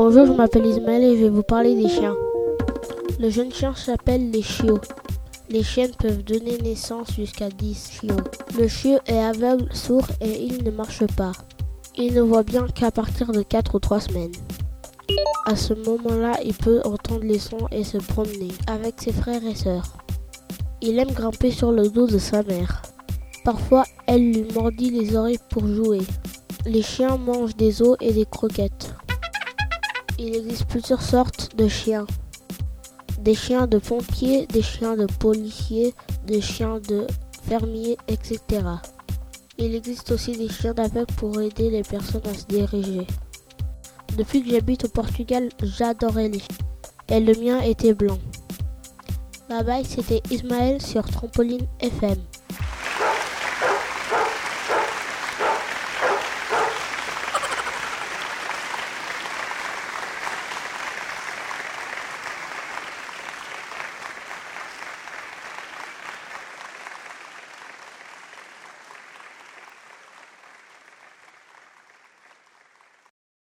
Bonjour, je m'appelle Ismaël et je vais vous parler des chiens. Le jeune chien s'appelle les chiots. Les chiennes peuvent donner naissance jusqu'à 10 chiots. Le chiot est aveugle, sourd et il ne marche pas. Il ne voit bien qu'à partir de 4 ou 3 semaines. À ce moment-là, il peut entendre les sons et se promener avec ses frères et sœurs. Il aime grimper sur le dos de sa mère. Parfois, elle lui mordit les oreilles pour jouer. Les chiens mangent des os et des croquettes. Il existe plusieurs sortes de chiens. Des chiens de pompiers, des chiens de policiers, des chiens de fermiers, etc. Il existe aussi des chiens d'aveugle pour aider les personnes à se diriger. Depuis que j'habite au Portugal, j'adorais les chiens. Et le mien était blanc. Bye bye, c'était Ismaël sur Trampoline FM.